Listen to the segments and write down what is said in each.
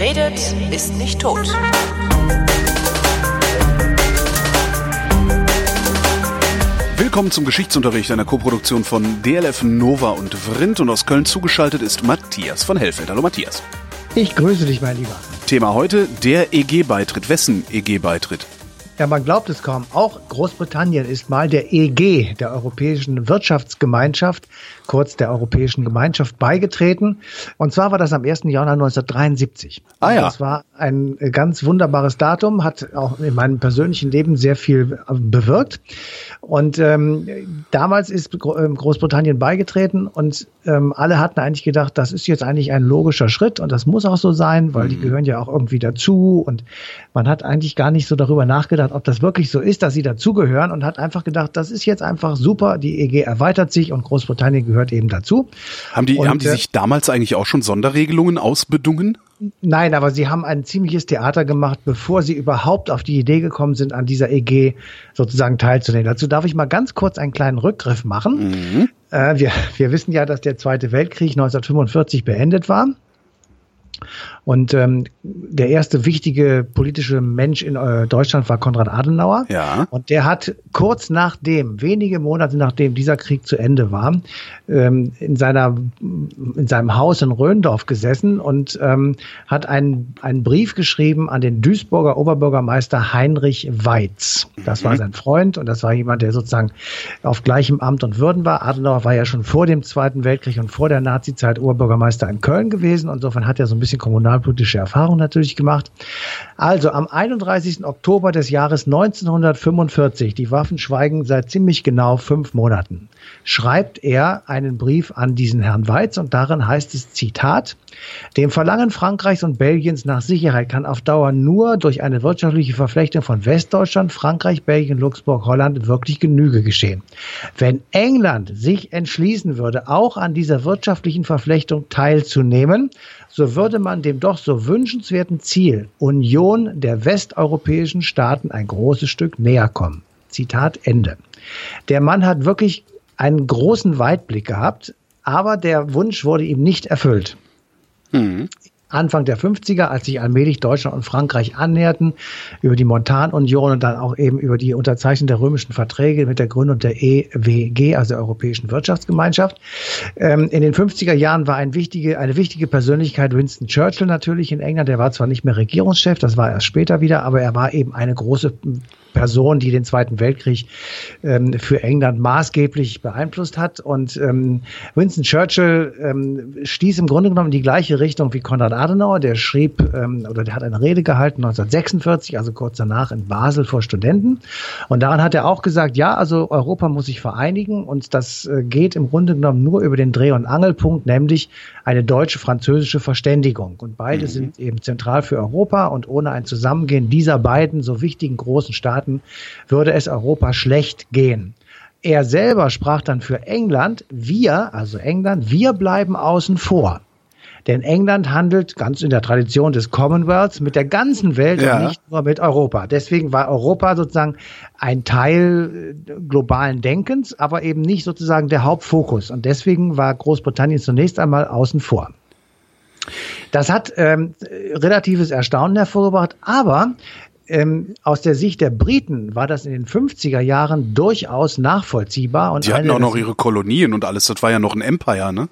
Wer redet, ist nicht tot. Willkommen zum Geschichtsunterricht einer Koproduktion von DLF Nova und Vrindt und aus Köln zugeschaltet ist Matthias von Hellfeld. Hallo Matthias. Ich grüße dich, mein Lieber. Thema heute der EG-Beitritt. Wessen EG-Beitritt? Ja, man glaubt es kaum. Auch Großbritannien ist mal der EG, der Europäischen Wirtschaftsgemeinschaft, kurz der Europäischen Gemeinschaft, beigetreten. Und zwar war das am 1. Januar 1973. Ah ja. Das war ein ganz wunderbares Datum, hat auch in meinem persönlichen Leben sehr viel bewirkt. Und ähm, damals ist ähm, Großbritannien beigetreten und ähm, alle hatten eigentlich gedacht, das ist jetzt eigentlich ein logischer Schritt und das muss auch so sein, weil mhm. die gehören ja auch irgendwie dazu. Und man hat eigentlich gar nicht so darüber nachgedacht, ob das wirklich so ist, dass sie dazugehören und hat einfach gedacht, das ist jetzt einfach super, die EG erweitert sich und Großbritannien gehört eben dazu. Haben die, und, haben die äh, sich damals eigentlich auch schon Sonderregelungen ausbedungen? Nein, aber sie haben ein ziemliches Theater gemacht, bevor sie überhaupt auf die Idee gekommen sind, an dieser EG sozusagen teilzunehmen. Dazu darf ich mal ganz kurz einen kleinen Rückgriff machen. Mhm. Äh, wir, wir wissen ja, dass der Zweite Weltkrieg 1945 beendet war. Und ähm, der erste wichtige politische Mensch in äh, Deutschland war Konrad Adenauer. Ja. Und der hat kurz nachdem, wenige Monate nachdem dieser Krieg zu Ende war, ähm, in seiner in seinem Haus in Röndorf gesessen und ähm, hat einen einen Brief geschrieben an den Duisburger Oberbürgermeister Heinrich Weitz. Das war mhm. sein Freund und das war jemand, der sozusagen auf gleichem Amt und Würden war. Adenauer war ja schon vor dem Zweiten Weltkrieg und vor der Nazizeit Oberbürgermeister in Köln gewesen. Insofern hat er so ein bisschen kommunalpolitische Erfahrung natürlich gemacht. Also am 31. Oktober des Jahres 1945, die Waffen schweigen seit ziemlich genau fünf Monaten, schreibt er einen Brief an diesen Herrn Weiz und darin heißt es Zitat, dem Verlangen Frankreichs und Belgiens nach Sicherheit kann auf Dauer nur durch eine wirtschaftliche Verflechtung von Westdeutschland, Frankreich, Belgien, Luxemburg, Holland wirklich Genüge geschehen. Wenn England sich entschließen würde, auch an dieser wirtschaftlichen Verflechtung teilzunehmen, so würde man dem doch so wünschenswerten Ziel Union der westeuropäischen Staaten ein großes Stück näher kommen. Zitat Ende. Der Mann hat wirklich einen großen Weitblick gehabt, aber der Wunsch wurde ihm nicht erfüllt. Mhm. Anfang der 50er, als sich allmählich Deutschland und Frankreich annäherten, über die Montanunion und dann auch eben über die Unterzeichnung der römischen Verträge mit der Gründung der EWG, also der Europäischen Wirtschaftsgemeinschaft. Ähm, in den 50er Jahren war ein wichtige, eine wichtige Persönlichkeit Winston Churchill natürlich in England. Der war zwar nicht mehr Regierungschef, das war erst später wieder, aber er war eben eine große Person, die den Zweiten Weltkrieg ähm, für England maßgeblich beeinflusst hat. Und ähm, Winston Churchill ähm, stieß im Grunde genommen in die gleiche Richtung wie Konrad Adenauer. Der schrieb ähm, oder der hat eine Rede gehalten 1946, also kurz danach in Basel vor Studenten. Und daran hat er auch gesagt, ja, also Europa muss sich vereinigen und das äh, geht im Grunde genommen nur über den Dreh- und Angelpunkt, nämlich eine deutsche-französische Verständigung. Und beide mhm. sind eben zentral für Europa und ohne ein Zusammengehen dieser beiden so wichtigen großen Staaten würde es Europa schlecht gehen. Er selber sprach dann für England, wir, also England, wir bleiben außen vor. Denn England handelt ganz in der Tradition des Commonwealths mit der ganzen Welt ja. und nicht nur mit Europa. Deswegen war Europa sozusagen ein Teil äh, globalen Denkens, aber eben nicht sozusagen der Hauptfokus. Und deswegen war Großbritannien zunächst einmal außen vor. Das hat ähm, relatives Erstaunen hervorgebracht, aber ähm, aus der Sicht der Briten war das in den 50er Jahren durchaus nachvollziehbar. Und Sie hatten auch noch ihre Kolonien und alles, das war ja noch ein Empire, ne?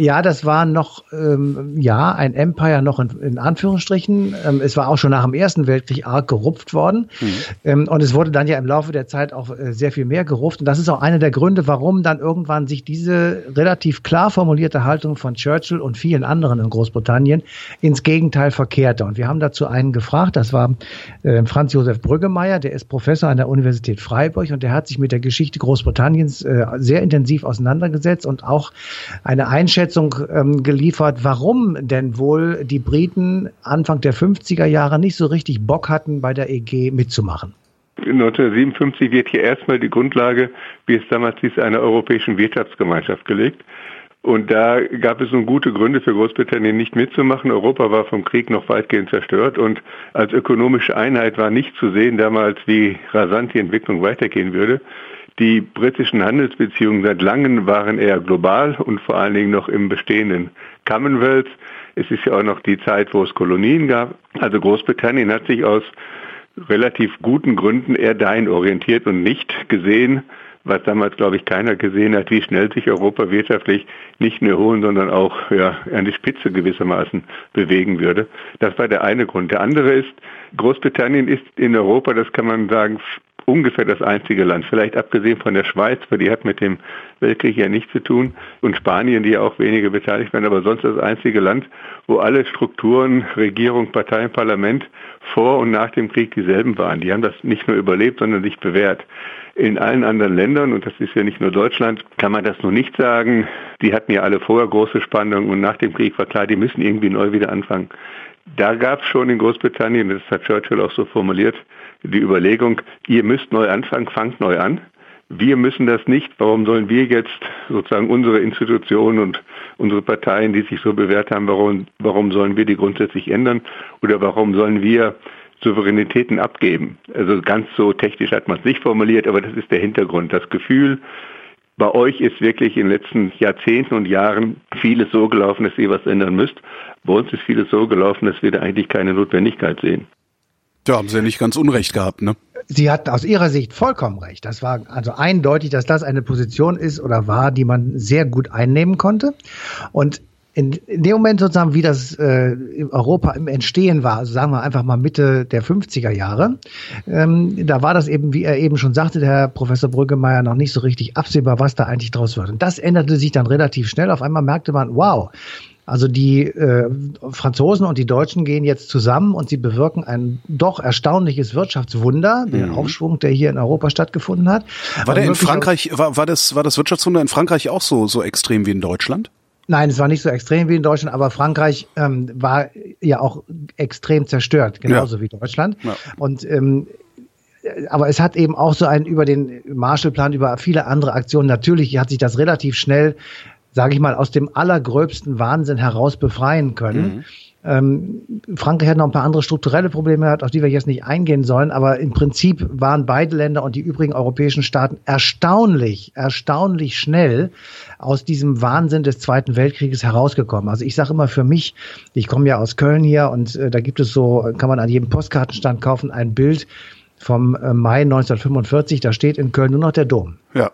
Ja, das war noch, ähm, ja, ein Empire noch in, in Anführungsstrichen. Ähm, es war auch schon nach dem Ersten Weltkrieg arg gerupft worden. Mhm. Ähm, und es wurde dann ja im Laufe der Zeit auch äh, sehr viel mehr gerupft. Und das ist auch einer der Gründe, warum dann irgendwann sich diese relativ klar formulierte Haltung von Churchill und vielen anderen in Großbritannien ins Gegenteil verkehrte. Und wir haben dazu einen gefragt, das war äh, Franz Josef Brüggemeier, der ist Professor an der Universität Freiburg und der hat sich mit der Geschichte Großbritanniens äh, sehr intensiv auseinandergesetzt und auch eine Einschätzung Einschätzung ähm, geliefert, warum denn wohl die Briten Anfang der 50er Jahre nicht so richtig Bock hatten, bei der EG mitzumachen. 1957 wird hier erstmal die Grundlage, wie es damals hieß, einer europäischen Wirtschaftsgemeinschaft gelegt. Und da gab es nun gute Gründe für Großbritannien nicht mitzumachen. Europa war vom Krieg noch weitgehend zerstört und als ökonomische Einheit war nicht zu sehen damals, wie rasant die Entwicklung weitergehen würde. Die britischen Handelsbeziehungen seit langem waren eher global und vor allen Dingen noch im bestehenden Commonwealth. Es ist ja auch noch die Zeit, wo es Kolonien gab. Also Großbritannien hat sich aus relativ guten Gründen eher dahin orientiert und nicht gesehen, was damals, glaube ich, keiner gesehen hat, wie schnell sich Europa wirtschaftlich nicht nur holen, sondern auch ja, an die Spitze gewissermaßen bewegen würde. Das war der eine Grund. Der andere ist, Großbritannien ist in Europa, das kann man sagen, ungefähr das einzige Land, vielleicht abgesehen von der Schweiz, weil die hat mit dem Weltkrieg ja nichts zu tun, und Spanien, die ja auch weniger beteiligt werden, aber sonst das einzige Land, wo alle Strukturen, Regierung, Parteien, Parlament vor und nach dem Krieg dieselben waren. Die haben das nicht nur überlebt, sondern sich bewährt. In allen anderen Ländern, und das ist ja nicht nur Deutschland, kann man das noch nicht sagen. Die hatten ja alle vorher große Spannungen und nach dem Krieg war klar, die müssen irgendwie neu wieder anfangen. Da gab es schon in Großbritannien, das hat Churchill auch so formuliert, die Überlegung, ihr müsst neu anfangen, fangt neu an. Wir müssen das nicht. Warum sollen wir jetzt sozusagen unsere Institutionen und unsere Parteien, die sich so bewährt haben, warum, warum sollen wir die grundsätzlich ändern? Oder warum sollen wir Souveränitäten abgeben? Also ganz so technisch hat man es nicht formuliert, aber das ist der Hintergrund. Das Gefühl, bei euch ist wirklich in den letzten Jahrzehnten und Jahren vieles so gelaufen, dass ihr was ändern müsst. Bei uns ist vieles so gelaufen, dass wir da eigentlich keine Notwendigkeit sehen. Da haben sie ja nicht ganz Unrecht gehabt, ne? Sie hatten aus Ihrer Sicht vollkommen recht. Das war also eindeutig, dass das eine Position ist oder war, die man sehr gut einnehmen konnte. Und in, in dem Moment sozusagen, wie das äh, Europa im Entstehen war, also sagen wir einfach mal Mitte der 50er Jahre, ähm, da war das eben, wie er eben schon sagte, der Herr Professor Brüggemeier, noch nicht so richtig absehbar, was da eigentlich draus wird. Und das änderte sich dann relativ schnell. Auf einmal merkte man, wow, also die äh, Franzosen und die Deutschen gehen jetzt zusammen und sie bewirken ein doch erstaunliches Wirtschaftswunder, mhm. der Aufschwung, der hier in Europa stattgefunden hat. War der in Frankreich, war, war das, war das Wirtschaftswunder in Frankreich auch so, so extrem wie in Deutschland? Nein, es war nicht so extrem wie in Deutschland, aber Frankreich ähm, war ja auch extrem zerstört, genauso ja. wie Deutschland. Ja. Und ähm, aber es hat eben auch so einen über den Marshallplan, über viele andere Aktionen. Natürlich hat sich das relativ schnell sage ich mal, aus dem allergröbsten Wahnsinn heraus befreien können. Mhm. Ähm, Frankreich hat noch ein paar andere strukturelle Probleme gehabt, auf die wir jetzt nicht eingehen sollen, aber im Prinzip waren beide Länder und die übrigen europäischen Staaten erstaunlich, erstaunlich schnell aus diesem Wahnsinn des Zweiten Weltkrieges herausgekommen. Also ich sage immer für mich, ich komme ja aus Köln hier und äh, da gibt es so, kann man an jedem Postkartenstand kaufen, ein Bild vom äh, Mai 1945, da steht in Köln nur noch der Dom. Ja.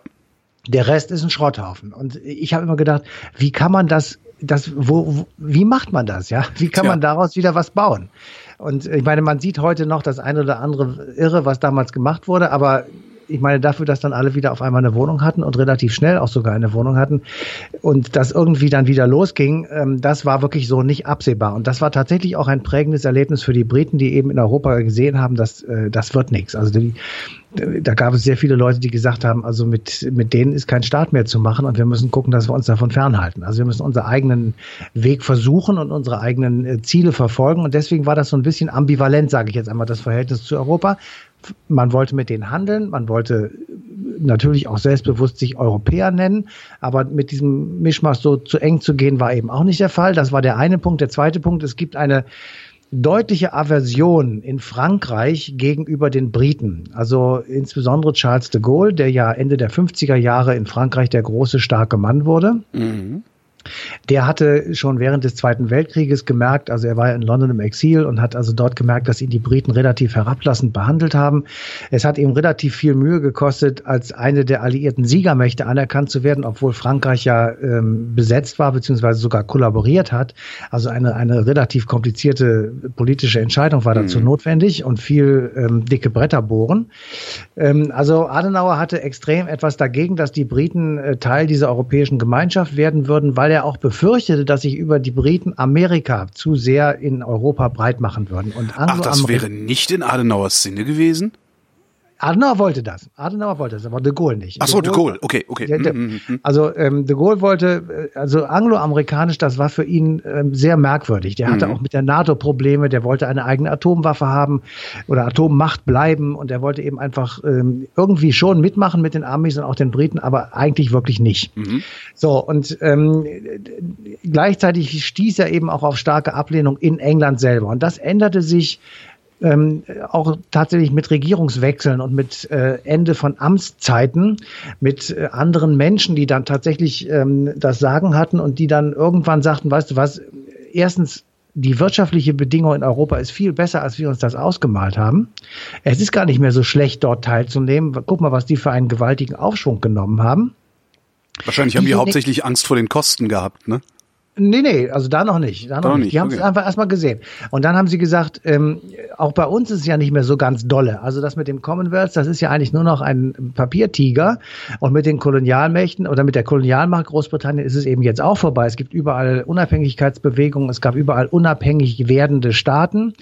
Der Rest ist ein Schrotthaufen. Und ich habe immer gedacht, wie kann man das, das, wo, wo wie macht man das, ja? Wie kann Tja. man daraus wieder was bauen? Und ich meine, man sieht heute noch das eine oder andere Irre, was damals gemacht wurde, aber ich meine, dafür, dass dann alle wieder auf einmal eine Wohnung hatten und relativ schnell auch sogar eine Wohnung hatten und das irgendwie dann wieder losging, ähm, das war wirklich so nicht absehbar. Und das war tatsächlich auch ein prägendes Erlebnis für die Briten, die eben in Europa gesehen haben, dass äh, das wird nichts. Also die, da gab es sehr viele Leute, die gesagt haben, also mit, mit denen ist kein Staat mehr zu machen und wir müssen gucken, dass wir uns davon fernhalten. Also wir müssen unseren eigenen Weg versuchen und unsere eigenen äh, Ziele verfolgen. Und deswegen war das so ein bisschen ambivalent, sage ich jetzt einmal, das Verhältnis zu Europa man wollte mit denen handeln, man wollte natürlich auch selbstbewusst sich Europäer nennen, aber mit diesem Mischmasch so zu eng zu gehen, war eben auch nicht der Fall. Das war der eine Punkt. Der zweite Punkt, es gibt eine deutliche Aversion in Frankreich gegenüber den Briten. Also insbesondere Charles de Gaulle, der ja Ende der 50er Jahre in Frankreich der große, starke Mann wurde. Mhm. Der hatte schon während des Zweiten Weltkrieges gemerkt, also er war in London im Exil und hat also dort gemerkt, dass ihn die Briten relativ herablassend behandelt haben. Es hat ihm relativ viel Mühe gekostet, als eine der alliierten Siegermächte anerkannt zu werden, obwohl Frankreich ja ähm, besetzt war, beziehungsweise sogar kollaboriert hat. Also eine, eine relativ komplizierte politische Entscheidung war dazu mhm. notwendig und viel ähm, dicke Bretter bohren. Ähm, also Adenauer hatte extrem etwas dagegen, dass die Briten äh, Teil dieser europäischen Gemeinschaft werden würden, weil er er auch befürchtete, dass sich über die Briten Amerika zu sehr in Europa breit machen würden. Und Ach, das wäre nicht in Adenauers Sinne gewesen? Adenauer wollte das. Adenauer wollte das, aber de Gaulle nicht. Ach so, de Gaulle, okay, okay. Der, der, mhm, mhm. also ähm, de Gaulle wollte, äh, also angloamerikanisch, das war für ihn ähm, sehr merkwürdig. Der hatte mhm. auch mit der NATO Probleme, der wollte eine eigene Atomwaffe haben oder Atommacht bleiben und er wollte eben einfach ähm, irgendwie schon mitmachen mit den Amis und auch den Briten, aber eigentlich wirklich nicht. Mhm. So, und ähm, gleichzeitig stieß er eben auch auf starke Ablehnung in England selber. Und das änderte sich ähm, auch tatsächlich mit Regierungswechseln und mit äh, Ende von Amtszeiten, mit äh, anderen Menschen, die dann tatsächlich ähm, das Sagen hatten und die dann irgendwann sagten, weißt du was, erstens die wirtschaftliche Bedingung in Europa ist viel besser, als wir uns das ausgemalt haben. Es ist gar nicht mehr so schlecht, dort teilzunehmen. Guck mal, was die für einen gewaltigen Aufschwung genommen haben. Wahrscheinlich haben die, die hauptsächlich Angst vor den Kosten gehabt, ne? Nee, nee, also da noch nicht. Da noch, noch nicht. Die haben es einfach erstmal gesehen. Und dann haben sie gesagt, ähm, auch bei uns ist es ja nicht mehr so ganz dolle. Also das mit dem Commonwealth, das ist ja eigentlich nur noch ein Papiertiger. Und mit den Kolonialmächten oder mit der Kolonialmacht Großbritannien ist es eben jetzt auch vorbei. Es gibt überall Unabhängigkeitsbewegungen, es gab überall unabhängig werdende Staaten.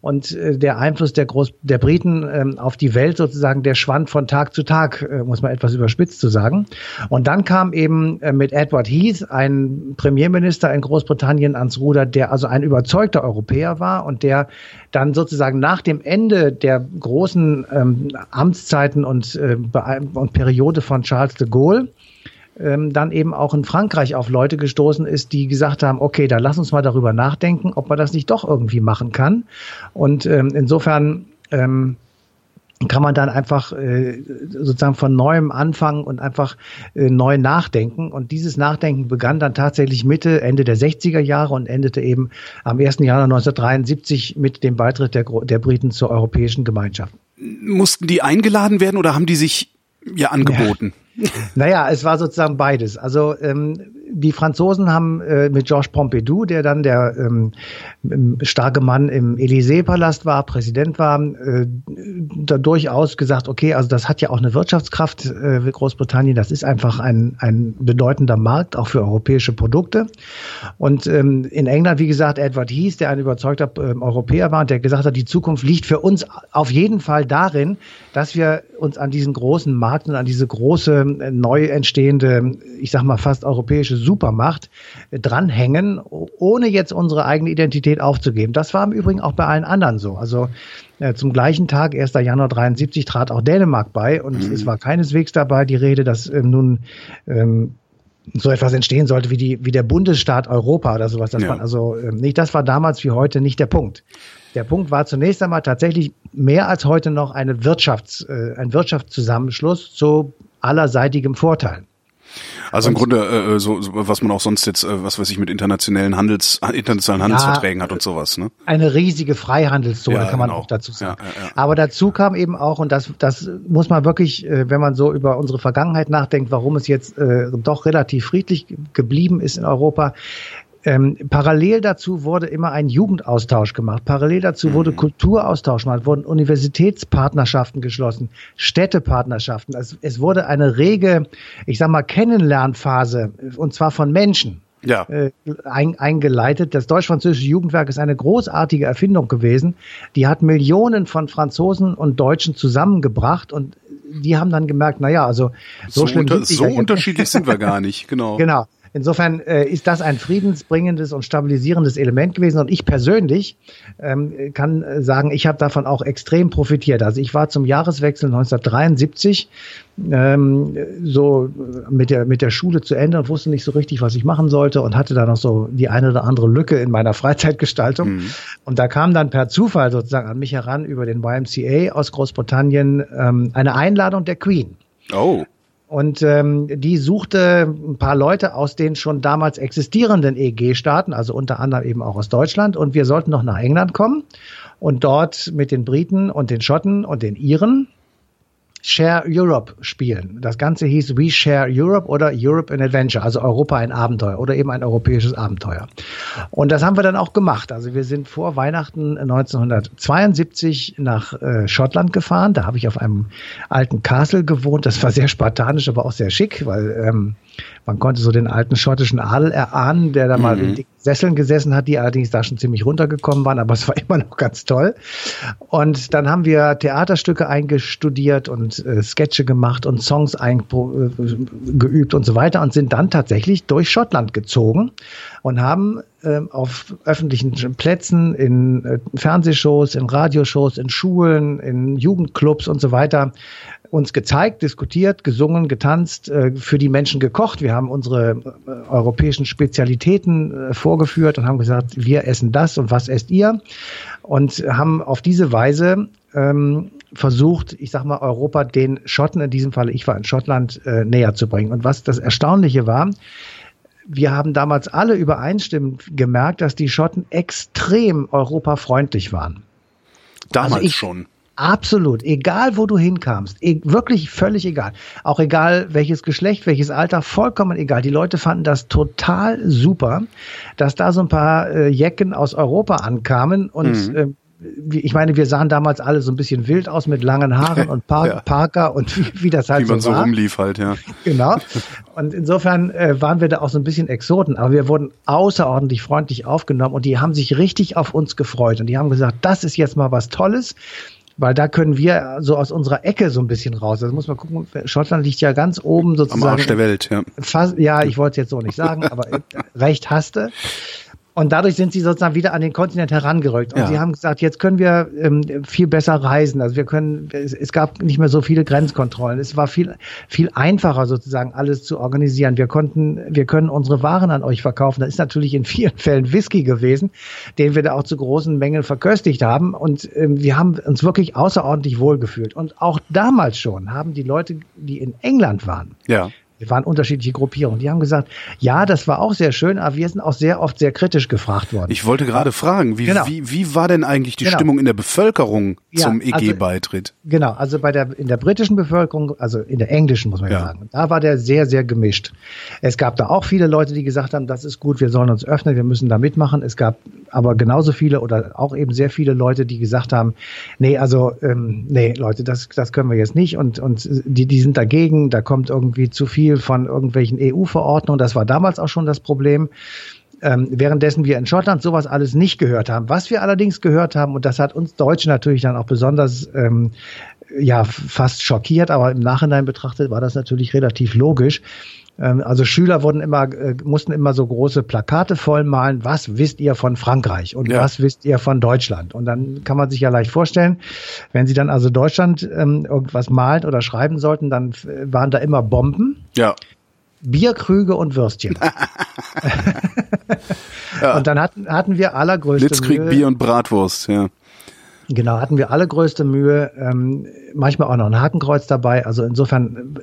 Und äh, der Einfluss der, Groß der Briten ähm, auf die Welt sozusagen, der schwand von Tag zu Tag, äh, muss man etwas überspitzt zu sagen. Und dann kam eben äh, mit Edward Heath ein Premierminister, Minister in Großbritannien ans Ruder, der also ein überzeugter Europäer war und der dann sozusagen nach dem Ende der großen ähm, Amtszeiten und, äh, und Periode von Charles de Gaulle ähm, dann eben auch in Frankreich auf Leute gestoßen ist, die gesagt haben, okay, dann lass uns mal darüber nachdenken, ob man das nicht doch irgendwie machen kann. Und ähm, insofern ähm, kann man dann einfach äh, sozusagen von neuem anfangen und einfach äh, neu nachdenken. Und dieses Nachdenken begann dann tatsächlich Mitte, Ende der 60er Jahre und endete eben am 1. Januar 1973 mit dem Beitritt der, der Briten zur Europäischen Gemeinschaft. Mussten die eingeladen werden oder haben die sich ja angeboten? Ja. Naja, es war sozusagen beides. Also ähm, die Franzosen haben äh, mit Georges Pompidou, der dann der ähm, starke Mann im Élysée-Palast war, Präsident war, äh, da durchaus gesagt, okay, also das hat ja auch eine Wirtschaftskraft, äh, Großbritannien, das ist einfach ein, ein bedeutender Markt, auch für europäische Produkte. Und ähm, in England, wie gesagt, Edward Heath, der ein überzeugter äh, Europäer war und der gesagt hat, die Zukunft liegt für uns auf jeden Fall darin, dass wir uns an diesen großen Markt und an diese große, äh, neu entstehende, ich sag mal fast europäische Supermacht dranhängen, ohne jetzt unsere eigene Identität aufzugeben. Das war im Übrigen auch bei allen anderen so. Also äh, zum gleichen Tag, 1. Januar 73, trat auch Dänemark bei und mhm. es war keineswegs dabei die Rede, dass ähm, nun ähm, so etwas entstehen sollte wie die wie der Bundesstaat Europa oder sowas. Das ja. war also äh, nicht. Das war damals wie heute nicht der Punkt. Der Punkt war zunächst einmal tatsächlich mehr als heute noch eine Wirtschafts, äh, ein Wirtschaftszusammenschluss zu allerseitigem Vorteil. Also im Grunde äh, so, so, was man auch sonst jetzt, äh, was weiß ich, mit internationalen Handels, internationalen Handelsverträgen ja, hat und sowas. Ne? Eine riesige Freihandelszone ja, kann man genau. auch dazu sagen. Ja, Aber dazu kam eben auch, und das, das muss man wirklich, äh, wenn man so über unsere Vergangenheit nachdenkt, warum es jetzt äh, doch relativ friedlich geblieben ist in Europa, ähm, parallel dazu wurde immer ein Jugendaustausch gemacht. Parallel dazu mhm. wurde Kulturaustausch gemacht, wurden Universitätspartnerschaften geschlossen, Städtepartnerschaften. Es, es wurde eine rege, ich sag mal, Kennenlernphase, und zwar von Menschen. Ja. Äh, ein, eingeleitet. Das deutsch-französische Jugendwerk ist eine großartige Erfindung gewesen. Die hat Millionen von Franzosen und Deutschen zusammengebracht und die haben dann gemerkt, na ja, also so, so schlimm unter, so unterschiedlich sind wir gar nicht, genau. Genau. Insofern äh, ist das ein friedensbringendes und stabilisierendes Element gewesen. Und ich persönlich ähm, kann sagen, ich habe davon auch extrem profitiert. Also ich war zum Jahreswechsel 1973 ähm, so mit der, mit der Schule zu Ende und wusste nicht so richtig, was ich machen sollte und hatte da noch so die eine oder andere Lücke in meiner Freizeitgestaltung. Mhm. Und da kam dann per Zufall sozusagen an mich heran über den YMCA aus Großbritannien ähm, eine Einladung der Queen. Oh. Und ähm, die suchte ein paar Leute aus den schon damals existierenden EG-Staaten, also unter anderem eben auch aus Deutschland. Und wir sollten noch nach England kommen und dort mit den Briten und den Schotten und den Iren Share Europe spielen. Das Ganze hieß We Share Europe oder Europe an Adventure, also Europa ein Abenteuer oder eben ein europäisches Abenteuer. Und das haben wir dann auch gemacht. Also wir sind vor Weihnachten 1972 nach äh, Schottland gefahren. Da habe ich auf einem alten Castle gewohnt. Das war sehr spartanisch, aber auch sehr schick, weil ähm, man konnte so den alten schottischen Adel erahnen, der da mhm. mal in dicken Sesseln gesessen hat, die allerdings da schon ziemlich runtergekommen waren, aber es war immer noch ganz toll. Und dann haben wir Theaterstücke eingestudiert und äh, Sketche gemacht und Songs eingeübt äh, und so weiter und sind dann tatsächlich durch Schottland gezogen und haben äh, auf öffentlichen Plätzen, in äh, Fernsehshows, in Radioshows, in Schulen, in Jugendclubs und so weiter uns gezeigt, diskutiert, gesungen, getanzt, äh, für die Menschen gekocht. Wir haben unsere äh, europäischen Spezialitäten äh, vorgeführt und haben gesagt, wir essen das und was esst ihr? Und haben auf diese Weise ähm, versucht, ich sag mal, Europa den Schotten, in diesem Fall, ich war in Schottland, äh, näher zu bringen. Und was das Erstaunliche war, wir haben damals alle übereinstimmend gemerkt, dass die Schotten extrem europafreundlich waren. Damals also ich, schon. Absolut, egal wo du hinkamst, e wirklich völlig egal. Auch egal welches Geschlecht, welches Alter, vollkommen egal. Die Leute fanden das total super, dass da so ein paar äh, Jecken aus Europa ankamen und mhm. äh, ich meine, wir sahen damals alle so ein bisschen wild aus mit langen Haaren und Par ja. Parker und wie, wie das halt wie man so, so rumlief halt, ja. Genau. Und insofern äh, waren wir da auch so ein bisschen Exoten, aber wir wurden außerordentlich freundlich aufgenommen und die haben sich richtig auf uns gefreut und die haben gesagt, das ist jetzt mal was Tolles. Weil da können wir so aus unserer Ecke so ein bisschen raus. Also muss man gucken, Schottland liegt ja ganz oben sozusagen. Am Arsch der Welt, ja. Fast, ja, ich wollte es jetzt so nicht sagen, aber recht hasste. Und dadurch sind sie sozusagen wieder an den Kontinent herangerückt. Und ja. sie haben gesagt, jetzt können wir ähm, viel besser reisen. Also wir können, es, es, gab nicht mehr so viele Grenzkontrollen. Es war viel, viel einfacher sozusagen alles zu organisieren. Wir konnten, wir können unsere Waren an euch verkaufen. Das ist natürlich in vielen Fällen Whisky gewesen, den wir da auch zu großen Mengen verköstigt haben. Und ähm, wir haben uns wirklich außerordentlich wohlgefühlt. Und auch damals schon haben die Leute, die in England waren, ja wir waren unterschiedliche Gruppierungen. Die haben gesagt, ja, das war auch sehr schön, aber wir sind auch sehr oft sehr kritisch gefragt worden. Ich wollte gerade fragen, wie, genau. wie, wie war denn eigentlich die genau. Stimmung in der Bevölkerung zum ja, EG-Beitritt? Also, genau, also bei der, in der britischen Bevölkerung, also in der englischen muss man ja. sagen, da war der sehr, sehr gemischt. Es gab da auch viele Leute, die gesagt haben, das ist gut, wir sollen uns öffnen, wir müssen da mitmachen. Es gab aber genauso viele oder auch eben sehr viele Leute, die gesagt haben, nee, also, ähm, nee, Leute, das, das können wir jetzt nicht und, und die, die sind dagegen, da kommt irgendwie zu viel viel von irgendwelchen EU-Verordnungen. Das war damals auch schon das Problem. Ähm, währenddessen wir in Schottland sowas alles nicht gehört haben. Was wir allerdings gehört haben, und das hat uns Deutschen natürlich dann auch besonders ähm, ja fast schockiert, aber im Nachhinein betrachtet war das natürlich relativ logisch. Ähm, also Schüler wurden immer, äh, mussten immer so große Plakate vollmalen. Was wisst ihr von Frankreich und ja. was wisst ihr von Deutschland? Und dann kann man sich ja leicht vorstellen, wenn sie dann also Deutschland ähm, irgendwas malen oder schreiben sollten, dann waren da immer Bomben. Ja. Bierkrüge und Würstchen. ja. Und dann hatten, hatten wir allergrößte Blitzkrieg, Mühe. Bier und Bratwurst, ja. Genau, hatten wir alle größte Mühe, ähm, manchmal auch noch ein Hakenkreuz dabei. Also insofern,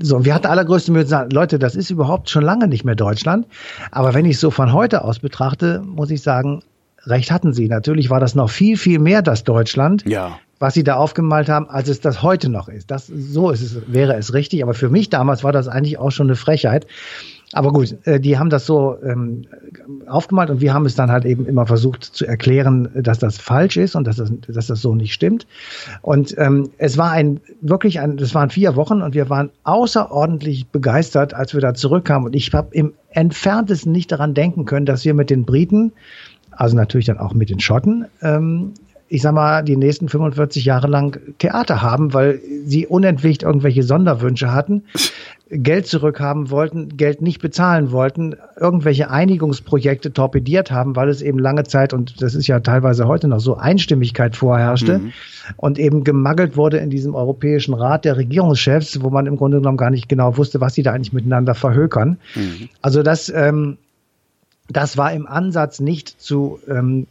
so, wir hatten allergrößte Mühe zu sagen, Leute, das ist überhaupt schon lange nicht mehr Deutschland. Aber wenn ich so von heute aus betrachte, muss ich sagen, recht hatten sie. Natürlich war das noch viel, viel mehr das Deutschland. Ja was sie da aufgemalt haben, als es das heute noch ist. Das so ist es, wäre es richtig. Aber für mich damals war das eigentlich auch schon eine Frechheit. Aber gut, äh, die haben das so ähm, aufgemalt und wir haben es dann halt eben immer versucht zu erklären, dass das falsch ist und dass das, dass das so nicht stimmt. Und ähm, es war ein wirklich ein, das waren vier Wochen und wir waren außerordentlich begeistert, als wir da zurückkamen. Und ich habe im entferntesten nicht daran denken können, dass wir mit den Briten, also natürlich dann auch mit den Schotten, ähm, ich sag mal, die nächsten 45 Jahre lang Theater haben, weil sie unentwegt irgendwelche Sonderwünsche hatten, Geld zurückhaben wollten, Geld nicht bezahlen wollten, irgendwelche Einigungsprojekte torpediert haben, weil es eben lange Zeit, und das ist ja teilweise heute noch so, Einstimmigkeit vorherrschte mhm. und eben gemangelt wurde in diesem Europäischen Rat der Regierungschefs, wo man im Grunde genommen gar nicht genau wusste, was sie da eigentlich miteinander verhökern. Mhm. Also das, ähm, das war im Ansatz nicht zu, ähm,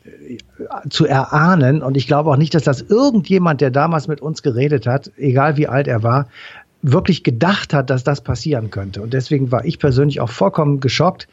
zu erahnen. Und ich glaube auch nicht, dass das irgendjemand, der damals mit uns geredet hat, egal wie alt er war, wirklich gedacht hat, dass das passieren könnte. Und deswegen war ich persönlich auch vollkommen geschockt,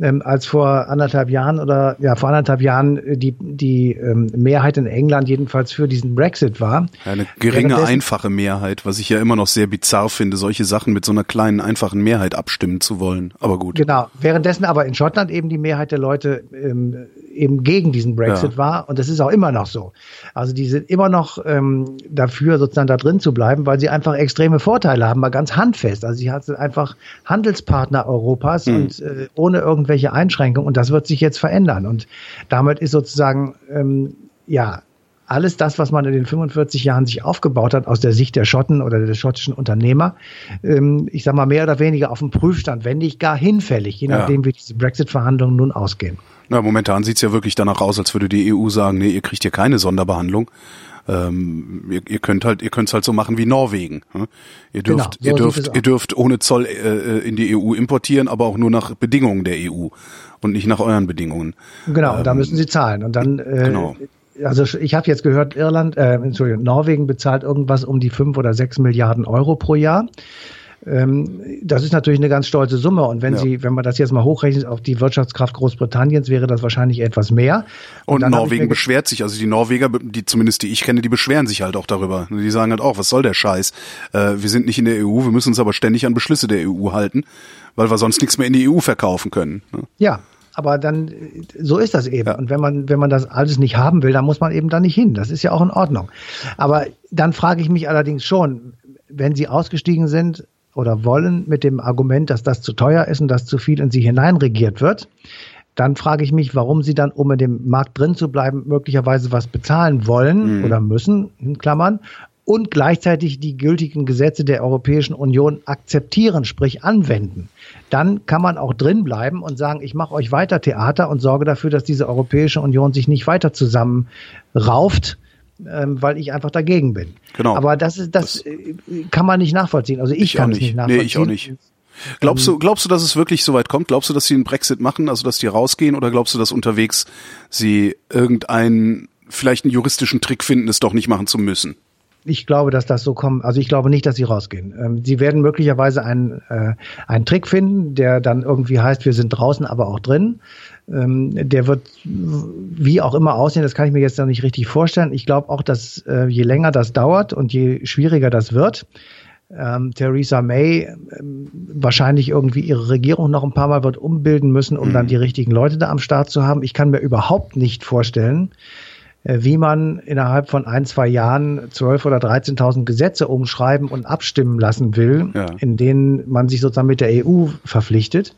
ähm, als vor anderthalb Jahren oder ja vor anderthalb Jahren äh, die die ähm, Mehrheit in England jedenfalls für diesen Brexit war. Eine geringe einfache Mehrheit, was ich ja immer noch sehr bizarr finde, solche Sachen mit so einer kleinen einfachen Mehrheit abstimmen zu wollen. Aber gut. Genau. Währenddessen aber in Schottland eben die Mehrheit der Leute ähm, eben gegen diesen Brexit ja. war und das ist auch immer noch so. Also die sind immer noch ähm, dafür sozusagen da drin zu bleiben, weil sie einfach extreme Vorteile haben, mal ganz handfest. Also sie hat einfach Handelspartner Europas mhm. und äh, ohne irgendwelche Einschränkungen und das wird sich jetzt verändern. Und damit ist sozusagen, ähm, ja, alles das, was man in den 45 Jahren sich aufgebaut hat, aus der Sicht der Schotten oder der schottischen Unternehmer, ähm, ich sag mal mehr oder weniger auf dem Prüfstand, wenn nicht gar hinfällig, je nachdem, ja. wie diese Brexit-Verhandlungen nun ausgehen. Na, momentan sieht's ja wirklich danach aus, als würde die EU sagen, nee, ihr kriegt hier keine Sonderbehandlung. Ähm, ihr, ihr könnt halt, ihr könnt's halt so machen wie Norwegen. Hm? Ihr dürft, genau, so ihr dürft, ihr dürft ohne Zoll äh, in die EU importieren, aber auch nur nach Bedingungen der EU und nicht nach euren Bedingungen. Genau, ähm, da müssen sie zahlen. Und dann äh, genau also ich habe jetzt gehört, Irland, äh, Entschuldigung, Norwegen bezahlt irgendwas um die fünf oder sechs Milliarden Euro pro Jahr. Ähm, das ist natürlich eine ganz stolze Summe. Und wenn ja. Sie, wenn man das jetzt mal hochrechnet auf die Wirtschaftskraft Großbritanniens, wäre das wahrscheinlich etwas mehr. Und, und Norwegen beschwert sich, also die Norweger, die zumindest die ich kenne, die beschweren sich halt auch darüber. Die sagen halt auch, was soll der Scheiß? Äh, wir sind nicht in der EU, wir müssen uns aber ständig an Beschlüsse der EU halten, weil wir sonst nichts mehr in die EU verkaufen können. Ne? Ja, aber dann so ist das eben. Ja. Und wenn man wenn man das alles nicht haben will, dann muss man eben da nicht hin. Das ist ja auch in Ordnung. Aber dann frage ich mich allerdings schon, wenn Sie ausgestiegen sind oder wollen mit dem Argument, dass das zu teuer ist und dass zu viel in Sie hineinregiert wird, dann frage ich mich, warum Sie dann, um in dem Markt drin zu bleiben, möglicherweise was bezahlen wollen mhm. oder müssen, in Klammern, und gleichzeitig die gültigen Gesetze der Europäischen Union akzeptieren, sprich anwenden. Dann kann man auch drin bleiben und sagen, ich mache euch weiter Theater und sorge dafür, dass diese Europäische Union sich nicht weiter zusammenrauft, ähm, weil ich einfach dagegen bin. Genau. Aber das ist das, das kann man nicht nachvollziehen. Also ich, ich kann es nicht nachvollziehen. Nee, ich auch nicht. Glaubst du, glaubst du, dass es wirklich so weit kommt? Glaubst du, dass sie einen Brexit machen, also dass die rausgehen, oder glaubst du, dass unterwegs sie irgendeinen, vielleicht einen juristischen Trick finden, es doch nicht machen zu müssen? Ich glaube, dass das so kommt. Also ich glaube nicht, dass sie rausgehen. Ähm, sie werden möglicherweise einen, äh, einen Trick finden, der dann irgendwie heißt, wir sind draußen, aber auch drin. Ähm, der wird wie auch immer aussehen, das kann ich mir jetzt noch nicht richtig vorstellen. Ich glaube auch, dass äh, je länger das dauert und je schwieriger das wird, ähm, Theresa May ähm, wahrscheinlich irgendwie ihre Regierung noch ein paar Mal wird umbilden müssen, um mhm. dann die richtigen Leute da am Start zu haben. Ich kann mir überhaupt nicht vorstellen, wie man innerhalb von ein, zwei Jahren 12.000 oder 13.000 Gesetze umschreiben und abstimmen lassen will, ja. in denen man sich sozusagen mit der EU verpflichtet.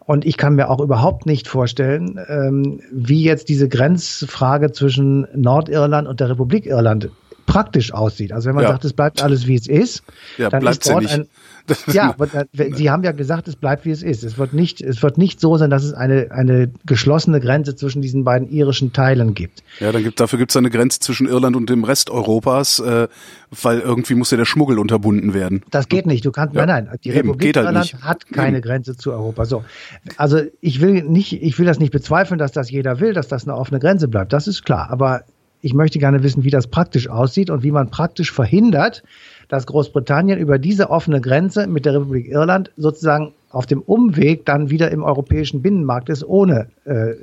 Und ich kann mir auch überhaupt nicht vorstellen, ähm, wie jetzt diese Grenzfrage zwischen Nordirland und der Republik Irland praktisch aussieht. Also wenn man ja. sagt, es bleibt alles wie es ist, ja, dann ist dort ein, ja, aber Sie haben ja gesagt, es bleibt wie es ist. Es wird nicht, es wird nicht so sein, dass es eine, eine geschlossene Grenze zwischen diesen beiden irischen Teilen gibt. Ja, dann gibt, dafür gibt es eine Grenze zwischen Irland und dem Rest Europas, äh, weil irgendwie muss ja der Schmuggel unterbunden werden. Das geht nicht. Du kannst, ja. nein, nein, die Eben, Republik halt Irland nicht. hat keine Eben. Grenze zu Europa. So. Also ich will nicht, ich will das nicht bezweifeln, dass das jeder will, dass das eine offene Grenze bleibt. Das ist klar. Aber ich möchte gerne wissen, wie das praktisch aussieht und wie man praktisch verhindert, dass Großbritannien über diese offene Grenze mit der Republik Irland sozusagen auf dem Umweg dann wieder im europäischen Binnenmarkt ist, ohne äh,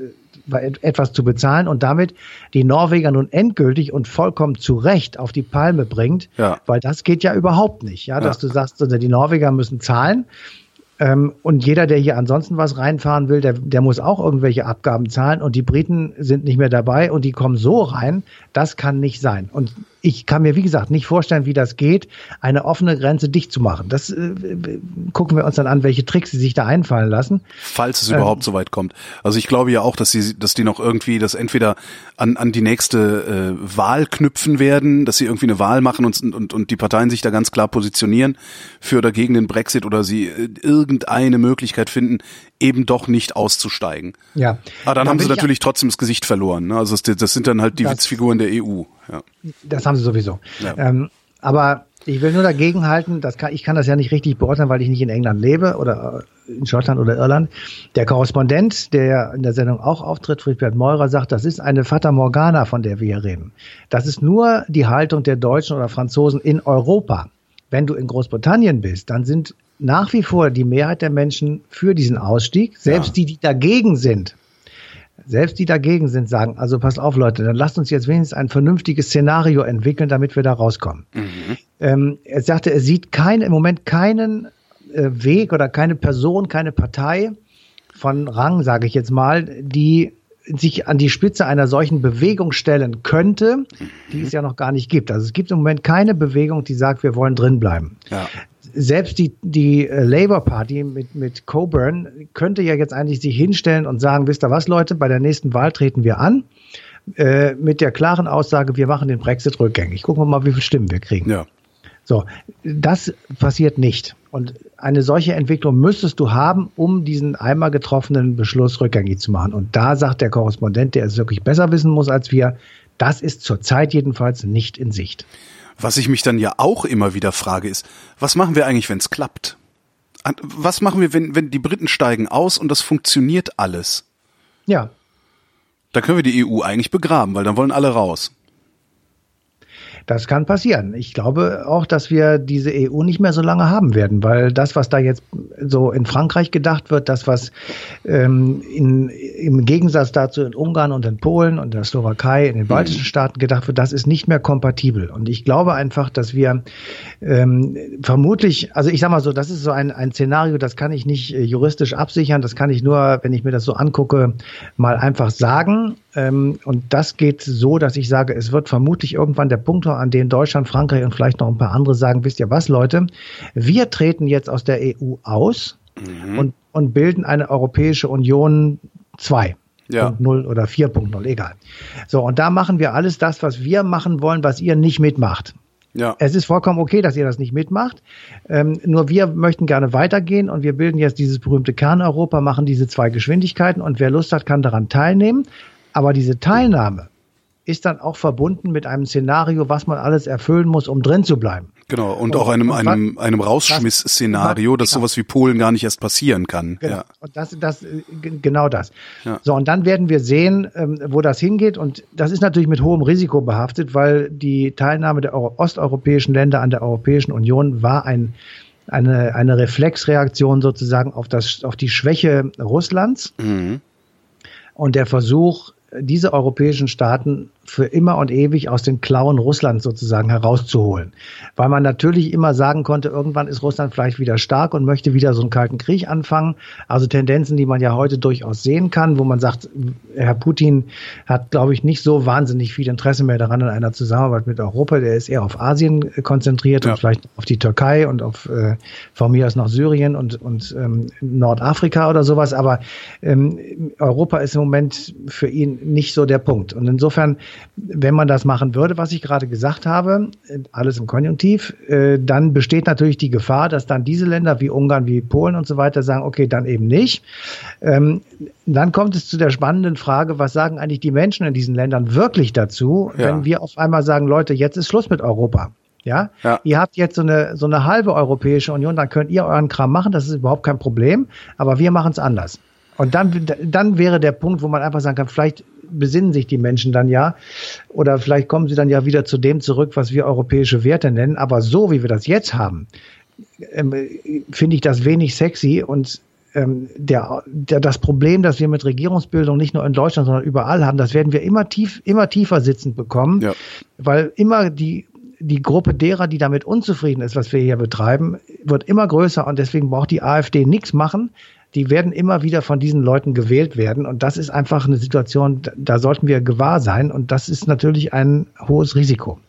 etwas zu bezahlen und damit die Norweger nun endgültig und vollkommen zu Recht auf die Palme bringt, ja. weil das geht ja überhaupt nicht, ja, dass ja. du sagst, also die Norweger müssen zahlen ähm, und jeder, der hier ansonsten was reinfahren will, der, der muss auch irgendwelche Abgaben zahlen und die Briten sind nicht mehr dabei und die kommen so rein. Das kann nicht sein. Und ich kann mir, wie gesagt, nicht vorstellen, wie das geht, eine offene Grenze dicht zu machen. Das äh, gucken wir uns dann an, welche Tricks sie sich da einfallen lassen. Falls es ähm, überhaupt so weit kommt. Also ich glaube ja auch, dass sie, dass die noch irgendwie das entweder an, an die nächste äh, Wahl knüpfen werden, dass sie irgendwie eine Wahl machen und, und, und die Parteien sich da ganz klar positionieren für oder gegen den Brexit oder sie äh, irgendeine Möglichkeit finden, eben doch nicht auszusteigen. Ja. Aber dann, dann haben sie natürlich trotzdem das Gesicht verloren. Ne? Also das, das sind dann halt die Witzfiguren der EU. Ja. Das haben sie sowieso. Ja. Ähm, aber ich will nur dagegen halten, das kann, ich kann das ja nicht richtig beurteilen, weil ich nicht in England lebe oder äh, in Schottland oder Irland. Der Korrespondent, der in der Sendung auch auftritt, Friedbert Meurer, sagt, das ist eine Fata Morgana, von der wir hier reden. Das ist nur die Haltung der Deutschen oder Franzosen in Europa. Wenn du in Großbritannien bist, dann sind nach wie vor die Mehrheit der Menschen für diesen Ausstieg. Selbst ja. die, die dagegen sind, selbst die dagegen sind, sagen, also passt auf Leute, dann lasst uns jetzt wenigstens ein vernünftiges Szenario entwickeln, damit wir da rauskommen. Mhm. Ähm, er sagte, er sieht kein, im Moment keinen äh, Weg oder keine Person, keine Partei von Rang, sage ich jetzt mal, die sich an die Spitze einer solchen Bewegung stellen könnte, die es ja noch gar nicht gibt. Also es gibt im Moment keine Bewegung, die sagt, wir wollen drin bleiben. Ja. Selbst die, die äh, Labour Party mit, mit Coburn könnte ja jetzt eigentlich sich hinstellen und sagen, wisst ihr was, Leute, bei der nächsten Wahl treten wir an äh, mit der klaren Aussage, wir machen den Brexit rückgängig. Gucken wir mal, wie viele Stimmen wir kriegen. Ja. So, das passiert nicht. Und eine solche Entwicklung müsstest du haben, um diesen einmal getroffenen Beschluss rückgängig zu machen. Und da sagt der Korrespondent, der es wirklich besser wissen muss als wir, das ist zurzeit jedenfalls nicht in Sicht. Was ich mich dann ja auch immer wieder frage, ist, was machen wir eigentlich, wenn es klappt? Was machen wir, wenn, wenn die Briten steigen aus und das funktioniert alles? Ja. Da können wir die EU eigentlich begraben, weil dann wollen alle raus. Das kann passieren. Ich glaube auch, dass wir diese EU nicht mehr so lange haben werden, weil das, was da jetzt so in Frankreich gedacht wird, das, was ähm, in, im Gegensatz dazu in Ungarn und in Polen und in der Slowakei, in den baltischen mhm. Staaten gedacht wird, das ist nicht mehr kompatibel. Und ich glaube einfach, dass wir ähm, vermutlich, also ich sag mal so, das ist so ein, ein Szenario, das kann ich nicht äh, juristisch absichern, das kann ich nur, wenn ich mir das so angucke, mal einfach sagen. Ähm, und das geht so, dass ich sage, es wird vermutlich irgendwann der Punkt, an dem Deutschland, Frankreich und vielleicht noch ein paar andere sagen, wisst ihr was, Leute, wir treten jetzt aus der EU aus mhm. und, und bilden eine Europäische Union 2. Ja. 0 oder 4.0, egal. So, und da machen wir alles das, was wir machen wollen, was ihr nicht mitmacht. Ja. Es ist vollkommen okay, dass ihr das nicht mitmacht. Ähm, nur wir möchten gerne weitergehen und wir bilden jetzt dieses berühmte Kerneuropa, machen diese zwei Geschwindigkeiten und wer Lust hat, kann daran teilnehmen. Aber diese Teilnahme ist dann auch verbunden mit einem Szenario, was man alles erfüllen muss, um drin zu bleiben. Genau, und, und auch einem, und einem, einem Rausschmiss-Szenario, dass sowas wie Polen gar nicht erst passieren kann. Genau, ja. und das, das, genau das. Ja. So, und dann werden wir sehen, ähm, wo das hingeht. Und das ist natürlich mit hohem Risiko behaftet, weil die Teilnahme der osteuropäischen Länder an der Europäischen Union war ein, eine, eine Reflexreaktion sozusagen auf, das, auf die Schwäche Russlands. Mhm. Und der Versuch, diese europäischen Staaten für immer und ewig aus den Klauen Russlands sozusagen herauszuholen. Weil man natürlich immer sagen konnte, irgendwann ist Russland vielleicht wieder stark und möchte wieder so einen kalten Krieg anfangen. Also Tendenzen, die man ja heute durchaus sehen kann, wo man sagt, Herr Putin hat, glaube ich, nicht so wahnsinnig viel Interesse mehr daran in einer Zusammenarbeit mit Europa. Der ist eher auf Asien konzentriert ja. und vielleicht auf die Türkei und auf äh, von mir aus noch Syrien und, und ähm, Nordafrika oder sowas. Aber ähm, Europa ist im Moment für ihn nicht so der Punkt. Und insofern wenn man das machen würde, was ich gerade gesagt habe, alles im Konjunktiv, äh, dann besteht natürlich die Gefahr, dass dann diese Länder wie Ungarn, wie Polen und so weiter sagen, okay, dann eben nicht. Ähm, dann kommt es zu der spannenden Frage, was sagen eigentlich die Menschen in diesen Ländern wirklich dazu, ja. wenn wir auf einmal sagen, Leute, jetzt ist Schluss mit Europa. Ja? ja? ihr habt jetzt so eine so eine halbe Europäische Union, dann könnt ihr euren Kram machen, das ist überhaupt kein Problem, aber wir machen es anders. Und dann, dann wäre der Punkt, wo man einfach sagen kann, vielleicht besinnen sich die Menschen dann ja. Oder vielleicht kommen sie dann ja wieder zu dem zurück, was wir europäische Werte nennen. Aber so, wie wir das jetzt haben, ähm, finde ich das wenig sexy und ähm, der, der, das Problem, das wir mit Regierungsbildung nicht nur in Deutschland, sondern überall haben, das werden wir immer tief, immer tiefer sitzend bekommen, ja. weil immer die die Gruppe derer, die damit unzufrieden ist, was wir hier betreiben, wird immer größer und deswegen braucht die AfD nichts machen, die werden immer wieder von diesen Leuten gewählt werden. Und das ist einfach eine Situation, da sollten wir gewahr sein. Und das ist natürlich ein hohes Risiko.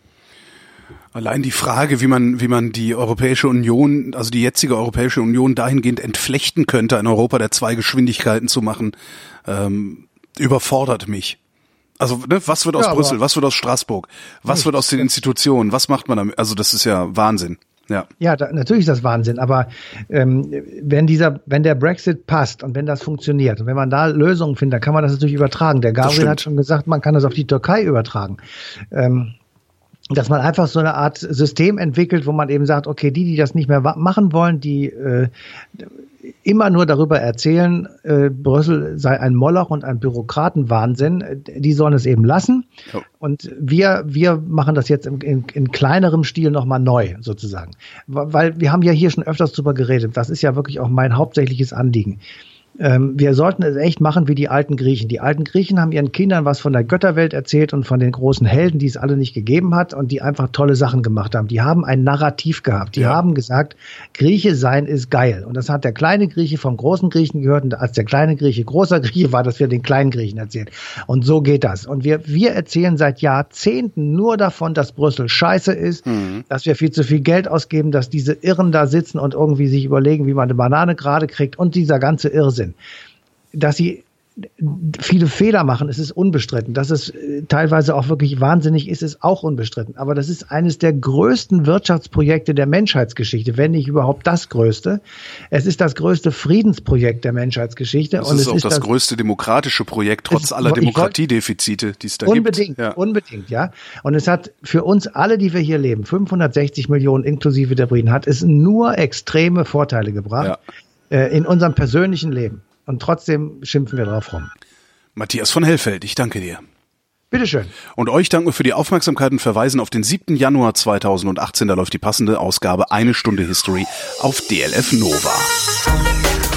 Allein die Frage, wie man, wie man die Europäische Union, also die jetzige Europäische Union dahingehend entflechten könnte, ein Europa der zwei Geschwindigkeiten zu machen, ähm, überfordert mich. Also, ne, was wird aus ja, Brüssel, was wird aus Straßburg, was wird aus den Institutionen, was macht man damit? Also, das ist ja Wahnsinn. Ja, ja da, natürlich ist das Wahnsinn. Aber ähm, wenn dieser, wenn der Brexit passt und wenn das funktioniert und wenn man da Lösungen findet, dann kann man das natürlich übertragen. Der Gabriel hat schon gesagt, man kann das auf die Türkei übertragen. Ähm, dass man einfach so eine Art System entwickelt, wo man eben sagt, okay, die, die das nicht mehr machen wollen, die äh, immer nur darüber erzählen, äh, Brüssel sei ein Moloch und ein Bürokratenwahnsinn, die sollen es eben lassen. Ja. Und wir, wir machen das jetzt in, in, in kleinerem Stil nochmal neu, sozusagen. Weil wir haben ja hier schon öfters drüber geredet. Das ist ja wirklich auch mein hauptsächliches Anliegen. Ähm, wir sollten es echt machen wie die alten Griechen. Die alten Griechen haben ihren Kindern was von der Götterwelt erzählt und von den großen Helden, die es alle nicht gegeben hat und die einfach tolle Sachen gemacht haben. Die haben ein Narrativ gehabt. Die ja. haben gesagt, Grieche sein ist geil. Und das hat der kleine Grieche vom großen Griechen gehört. Und als der kleine Grieche großer Grieche war, dass wir den kleinen Griechen erzählen. Und so geht das. Und wir, wir erzählen seit Jahrzehnten nur davon, dass Brüssel scheiße ist, mhm. dass wir viel zu viel Geld ausgeben, dass diese Irren da sitzen und irgendwie sich überlegen, wie man eine Banane gerade kriegt und dieser ganze Irrsinn. Dass sie viele Fehler machen, es ist unbestritten. Dass es äh, teilweise auch wirklich wahnsinnig ist, ist auch unbestritten. Aber das ist eines der größten Wirtschaftsprojekte der Menschheitsgeschichte, wenn nicht überhaupt das größte. Es ist das größte Friedensprojekt der Menschheitsgeschichte. Es ist es auch ist das, das, größte demokratische Projekt, trotz aller Demokratiedefizite, die es da unbedingt, gibt. Ja. Unbedingt, ja. Und es hat für uns alle, die wir hier leben, 560 Millionen inklusive der Briten, hat es nur extreme Vorteile gebracht ja. Äh, in unserem persönlichen Leben. Und trotzdem schimpfen wir drauf rum. Matthias von Hellfeld, ich danke dir. Bitteschön. Und euch danken wir für die Aufmerksamkeit und verweisen auf den 7. Januar 2018. Da läuft die passende Ausgabe Eine Stunde History auf DLF Nova.